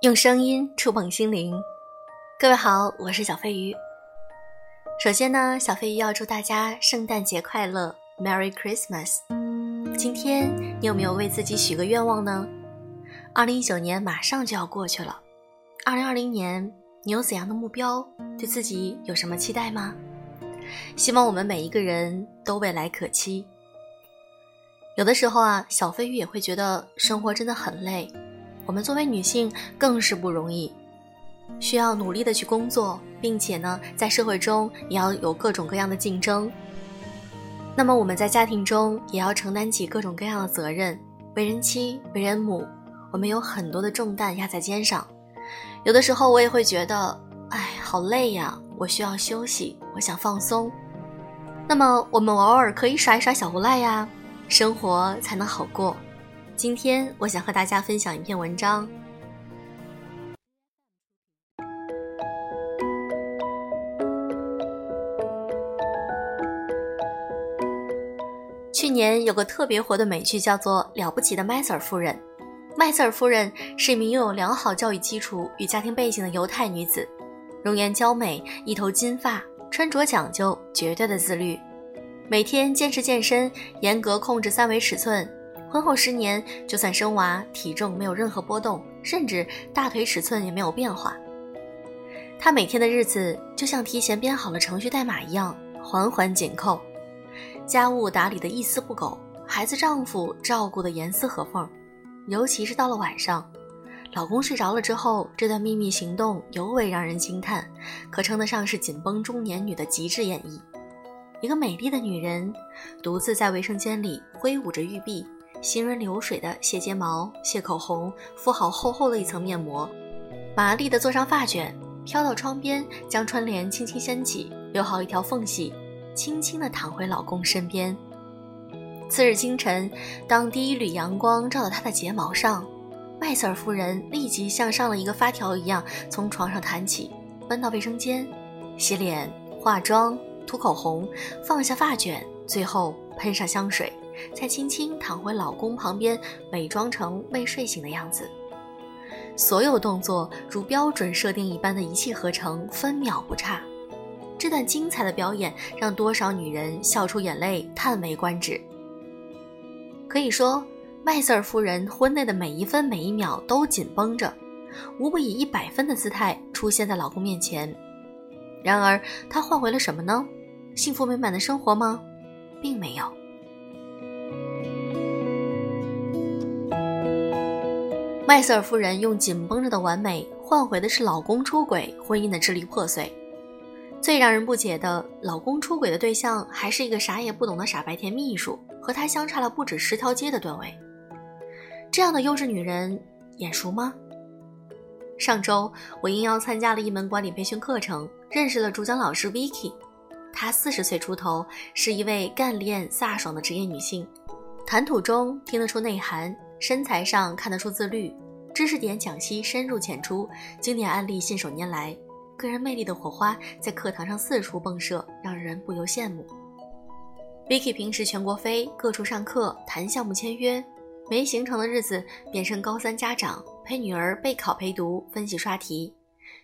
用声音触碰心灵，各位好，我是小飞鱼。首先呢，小飞鱼要祝大家圣诞节快乐，Merry Christmas。今天你有没有为自己许个愿望呢？二零一九年马上就要过去了，二零二零年你有怎样的目标？对自己有什么期待吗？希望我们每一个人都未来可期。有的时候啊，小飞鱼也会觉得生活真的很累。我们作为女性更是不容易，需要努力的去工作，并且呢，在社会中也要有各种各样的竞争。那么我们在家庭中也要承担起各种各样的责任，为人妻、为人母，我们有很多的重担压在肩上。有的时候我也会觉得，哎，好累呀，我需要休息，我想放松。那么我们偶尔可以耍一耍小无赖呀，生活才能好过。今天我想和大家分享一篇文章。去年有个特别火的美剧，叫做《了不起的麦瑟尔夫人》。麦瑟尔夫人是一名拥有良好教育基础与家庭背景的犹太女子，容颜娇美，一头金发，穿着讲究，绝对的自律，每天坚持健身，严格控制三维尺寸。婚后十年，就算生娃，体重没有任何波动，甚至大腿尺寸也没有变化。她每天的日子就像提前编好了程序代码一样，环环紧扣，家务打理的一丝不苟，孩子丈夫照顾的严丝合缝。尤其是到了晚上，老公睡着了之后，这段秘密行动尤为让人惊叹，可称得上是紧绷中年女的极致演绎。一个美丽的女人，独自在卫生间里挥舞着玉臂。行云流水的卸睫毛、卸口红，敷好厚厚的一层面膜，麻利地做上发卷，飘到窗边，将窗帘轻轻掀起，留好一条缝隙，轻轻地躺回老公身边。次日清晨，当第一缕阳光照到她的睫毛上，麦瑟尔夫人立即像上了一个发条一样，从床上弹起，奔到卫生间，洗脸、化妆、涂口红，放下发卷，最后喷上香水。才轻轻躺回老公旁边，伪装成未睡醒的样子。所有动作如标准设定一般的一气呵成，分秒不差。这段精彩的表演让多少女人笑出眼泪，叹为观止。可以说，麦瑟尔夫人婚内的每一分每一秒都紧绷着，无不以一百分的姿态出现在老公面前。然而，她换回了什么呢？幸福美满的生活吗？并没有。麦瑟尔夫人用紧绷着的完美换回的是老公出轨、婚姻的支离破碎。最让人不解的，老公出轨的对象还是一个啥也不懂的傻白甜秘书，和他相差了不止十条街的段位。这样的优质女人眼熟吗？上周我应邀参加了一门管理培训课程，认识了主讲老师 Vicky。她四十岁出头，是一位干练飒爽的职业女性，谈吐中听得出内涵。身材上看得出自律，知识点讲析深入浅出，经典案例信手拈来，个人魅力的火花在课堂上四处迸射，让人不由羡慕。Vicky 平时全国飞，各处上课谈项目签约，没行程的日子变身高三家长，陪女儿备考陪读分析刷题，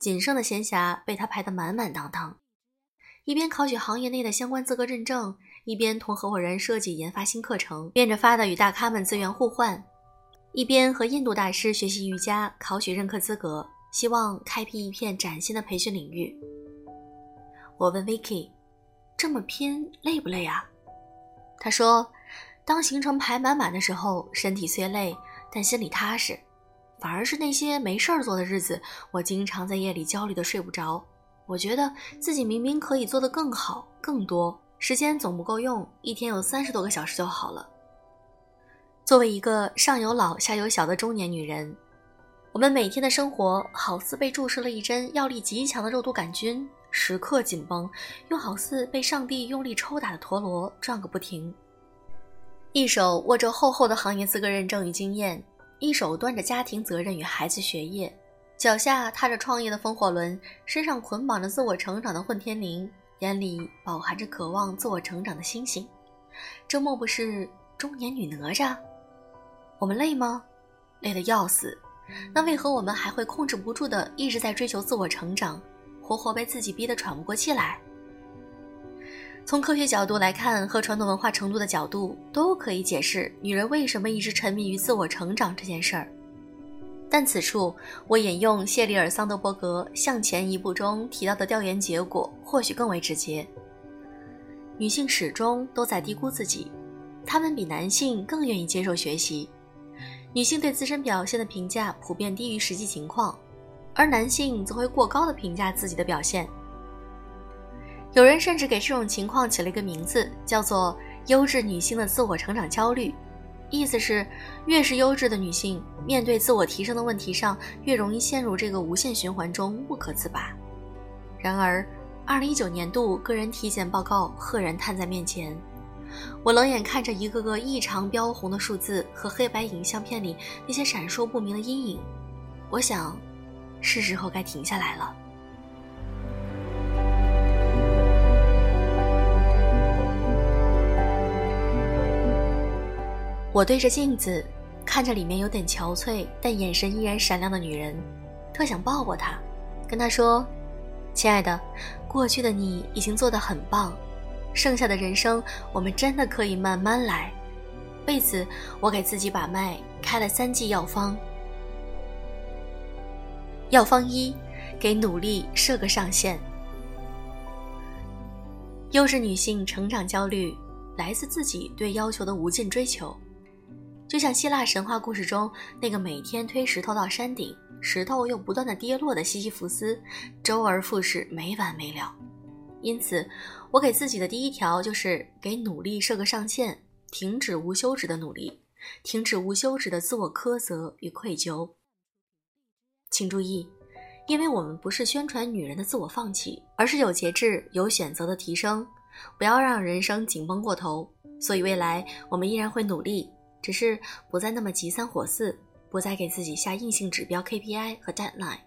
仅剩的闲暇被他排得满满当当，一边考取行业内的相关资格认证，一边同合伙人设计研发新课程，变着法的与大咖们资源互换。一边和印度大师学习瑜伽，考取任课资格，希望开辟一片崭新的培训领域。我问 Vicky：“ 这么拼累不累啊？”他说：“当行程排满满的时候，身体虽累，但心里踏实。反而是那些没事儿做的日子，我经常在夜里焦虑的睡不着。我觉得自己明明可以做得更好、更多，时间总不够用，一天有三十多个小时就好了。”作为一个上有老下有小的中年女人，我们每天的生活好似被注射了一针药力极强的肉毒杆菌，时刻紧绷，又好似被上帝用力抽打的陀螺转个不停。一手握着厚厚的行业资格认证与经验，一手端着家庭责任与孩子学业，脚下踏着创业的风火轮，身上捆绑着自我成长的混天绫，眼里饱含着渴望自我成长的星星，这莫不是中年女哪吒？我们累吗？累得要死，那为何我们还会控制不住的一直在追求自我成长，活活被自己逼得喘不过气来？从科学角度来看，和传统文化程度的角度，都可以解释女人为什么一直沉迷于自我成长这件事儿。但此处，我引用谢里尔·桑德伯格《向前一步》中提到的调研结果，或许更为直接。女性始终都在低估自己，她们比男性更愿意接受学习。女性对自身表现的评价普遍低于实际情况，而男性则会过高的评价自己的表现。有人甚至给这种情况起了一个名字，叫做“优质女性的自我成长焦虑”。意思是，越是优质的女性，面对自我提升的问题上，越容易陷入这个无限循环中不可自拔。然而，二零一九年度个人体检报告赫然摊在面前，我冷眼看着一个个异常标红的数字和黑白影像片里那些闪烁不明的阴影，我想，是时候该停下来了。我对着镜子，看着里面有点憔悴但眼神依然闪亮的女人，特想抱抱她，跟她说：“亲爱的，过去的你已经做得很棒，剩下的人生我们真的可以慢慢来。”为此，我给自己把脉，开了三剂药方。药方一，给努力设个上限。优质女性成长焦虑来自自己对要求的无尽追求。就像希腊神话故事中那个每天推石头到山顶，石头又不断的跌落的西西弗斯，周而复始，没完没了。因此，我给自己的第一条就是给努力设个上限，停止无休止的努力，停止无休止的自我苛责与愧疚。请注意，因为我们不是宣传女人的自我放弃，而是有节制、有选择的提升，不要让人生紧绷过头。所以未来我们依然会努力。只是不再那么急三火四，不再给自己下硬性指标 KPI 和 deadline。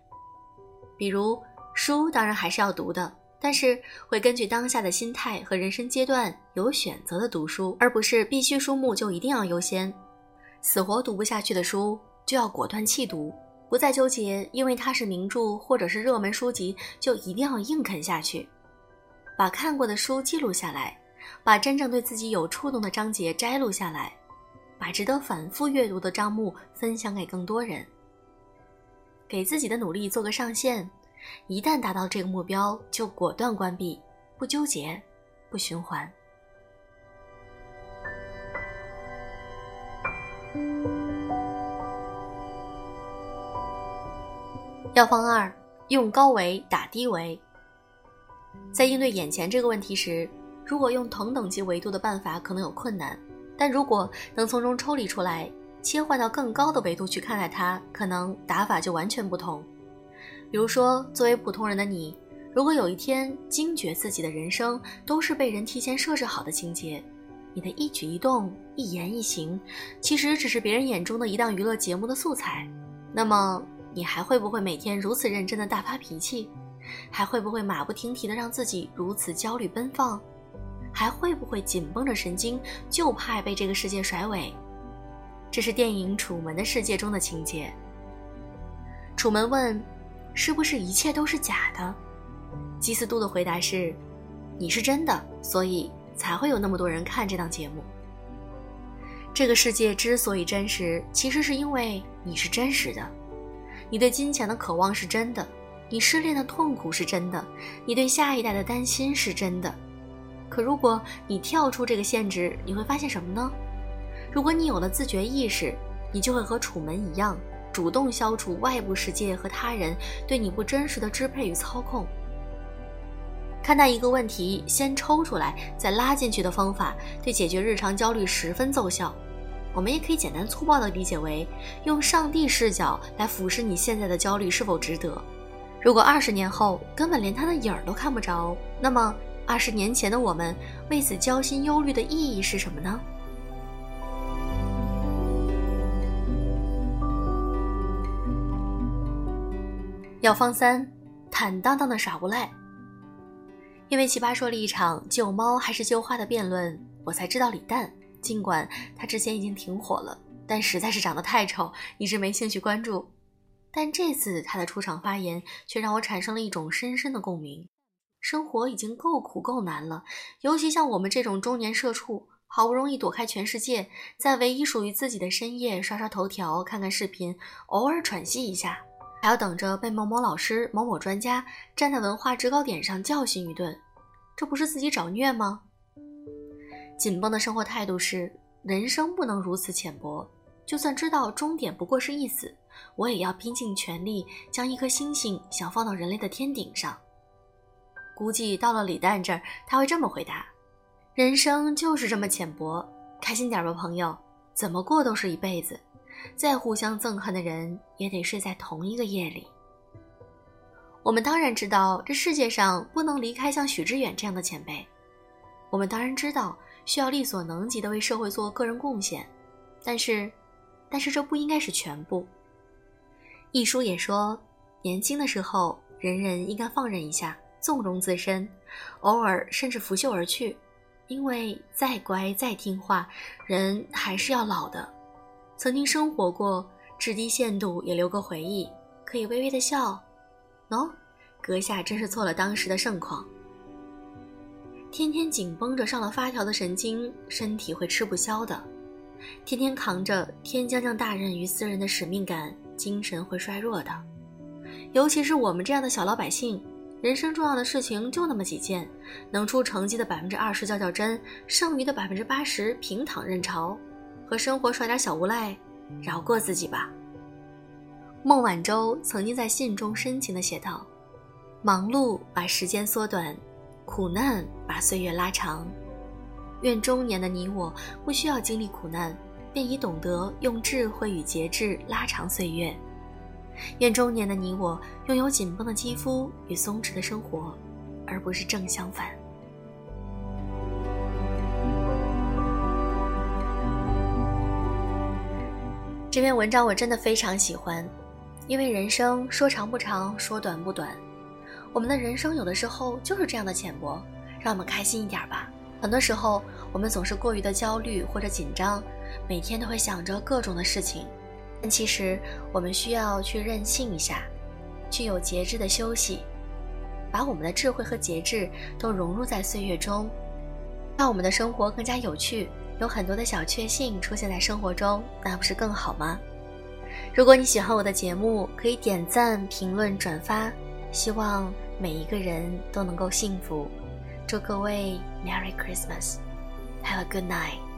比如书当然还是要读的，但是会根据当下的心态和人生阶段有选择的读书，而不是必须书目就一定要优先。死活读不下去的书就要果断弃读，不再纠结，因为它是名著或者是热门书籍就一定要硬啃下去。把看过的书记录下来，把真正对自己有触动的章节摘录下来。把值得反复阅读的章目分享给更多人，给自己的努力做个上限，一旦达到这个目标，就果断关闭，不纠结，不循环。药方二：用高维打低维。在应对眼前这个问题时，如果用同等级维度的办法，可能有困难。但如果能从中抽离出来，切换到更高的维度去看待它，可能打法就完全不同。比如说，作为普通人的你，如果有一天惊觉自己的人生都是被人提前设置好的情节，你的一举一动、一言一行，其实只是别人眼中的一档娱乐节目的素材，那么你还会不会每天如此认真的大发脾气？还会不会马不停蹄的让自己如此焦虑奔放？还会不会紧绷着神经，就怕被这个世界甩尾？这是电影《楚门的世界》中的情节。楚门问：“是不是一切都是假的？”基斯杜的回答是：“你是真的，所以才会有那么多人看这档节目。这个世界之所以真实，其实是因为你是真实的。你对金钱的渴望是真的，你失恋的痛苦是真的，你对下一代的担心是真的。”可如果你跳出这个限制，你会发现什么呢？如果你有了自觉意识，你就会和楚门一样，主动消除外部世界和他人对你不真实的支配与操控。看待一个问题，先抽出来，再拉进去的方法，对解决日常焦虑十分奏效。我们也可以简单粗暴地理解为，用上帝视角来俯视你现在的焦虑是否值得。如果二十年后根本连他的影儿都看不着，那么。二十年前的我们为此焦心忧虑的意义是什么呢？药方三：坦荡荡的耍无赖。因为奇葩说了一场救猫还是救花的辩论，我才知道李诞。尽管他之前已经挺火了，但实在是长得太丑，一直没兴趣关注。但这次他的出场发言却让我产生了一种深深的共鸣。生活已经够苦够难了，尤其像我们这种中年社畜，好不容易躲开全世界，在唯一属于自己的深夜刷刷头条、看看视频，偶尔喘息一下，还要等着被某某老师、某某专家站在文化制高点上教训一顿，这不是自己找虐吗？紧绷的生活态度是：人生不能如此浅薄。就算知道终点不过是一死，我也要拼尽全力将一颗星星想放到人类的天顶上。估计到了李诞这儿，他会这么回答：人生就是这么浅薄，开心点吧，朋友。怎么过都是一辈子，再互相憎恨的人也得睡在同一个夜里。我们当然知道，这世界上不能离开像许知远这样的前辈。我们当然知道，需要力所能及的为社会做个人贡献，但是。但是这不应该是全部。一书也说，年轻的时候，人人应该放任一下，纵容自身，偶尔甚至拂袖而去，因为再乖再听话，人还是要老的。曾经生活过，至低限度也留个回忆，可以微微的笑。喏，阁下真是错了当时的盛况。天天紧绷着上了发条的神经，身体会吃不消的。天天扛着天将降大任于斯人的使命感，精神会衰弱的。尤其是我们这样的小老百姓，人生重要的事情就那么几件，能出成绩的百分之二十较较真，剩余的百分之八十平躺任潮，和生活耍点小无赖，饶过自己吧。孟晚舟曾经在信中深情地写道：“忙碌把时间缩短，苦难把岁月拉长。”愿中年的你我不需要经历苦难，便已懂得用智慧与节制拉长岁月。愿中年的你我拥有紧绷的肌肤与松弛的生活，而不是正相反。这篇文章我真的非常喜欢，因为人生说长不长，说短不短，我们的人生有的时候就是这样的浅薄，让我们开心一点吧。很多时候，我们总是过于的焦虑或者紧张，每天都会想着各种的事情。但其实，我们需要去任性一下，去有节制的休息，把我们的智慧和节制都融入在岁月中，让我们的生活更加有趣，有很多的小确幸出现在生活中，那不是更好吗？如果你喜欢我的节目，可以点赞、评论、转发。希望每一个人都能够幸福。祝各位 Merry Christmas. Have a good night.